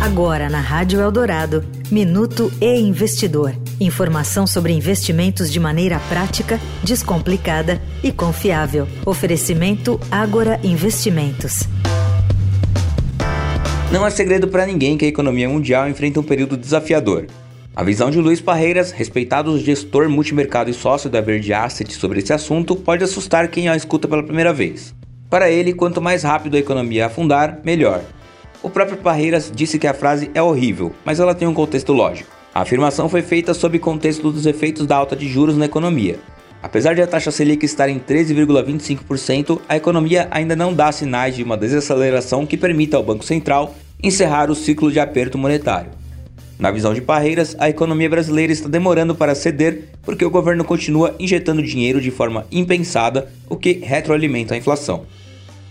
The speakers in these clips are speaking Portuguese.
Agora na Rádio Eldorado, Minuto e Investidor. Informação sobre investimentos de maneira prática, descomplicada e confiável. Oferecimento Agora Investimentos. Não é segredo para ninguém que a economia mundial enfrenta um período desafiador. A visão de Luiz Parreiras, respeitado gestor multimercado e sócio da Verde Asset sobre esse assunto, pode assustar quem a escuta pela primeira vez. Para ele, quanto mais rápido a economia afundar, melhor. O próprio Parreiras disse que a frase é horrível, mas ela tem um contexto lógico. A afirmação foi feita sob contexto dos efeitos da alta de juros na economia. Apesar de a taxa Selic estar em 13,25%, a economia ainda não dá sinais de uma desaceleração que permita ao Banco Central encerrar o ciclo de aperto monetário. Na visão de Parreiras, a economia brasileira está demorando para ceder porque o governo continua injetando dinheiro de forma impensada, o que retroalimenta a inflação.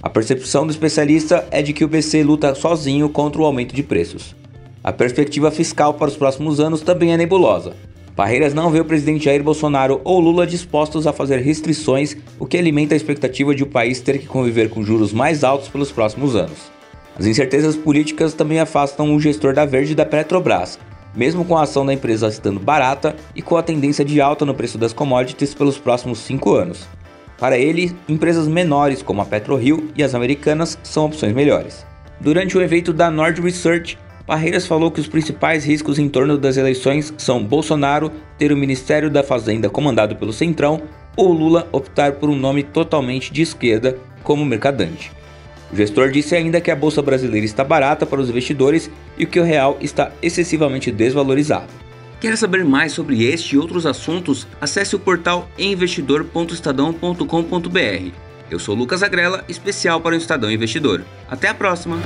A percepção do especialista é de que o BC luta sozinho contra o aumento de preços. A perspectiva fiscal para os próximos anos também é nebulosa. Parreiras não vê o presidente Jair Bolsonaro ou Lula dispostos a fazer restrições, o que alimenta a expectativa de o país ter que conviver com juros mais altos pelos próximos anos. As incertezas políticas também afastam o gestor da Verde da Petrobras, mesmo com a ação da empresa estando barata e com a tendência de alta no preço das commodities pelos próximos cinco anos. Para ele, empresas menores como a PetroRio e as americanas são opções melhores. Durante o evento da Nord Research, Parreiras falou que os principais riscos em torno das eleições são Bolsonaro ter o Ministério da Fazenda comandado pelo Centrão ou Lula optar por um nome totalmente de esquerda como Mercadante. O gestor disse ainda que a bolsa brasileira está barata para os investidores e que o real está excessivamente desvalorizado. Quer saber mais sobre este e outros assuntos? Acesse o portal investidor.estadão.com.br. Eu sou Lucas Agrela, especial para o Estadão Investidor. Até a próxima!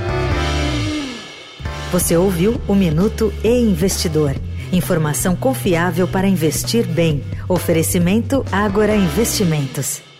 Você ouviu o Minuto e Investidor. Informação confiável para investir bem. Oferecimento Agora Investimentos.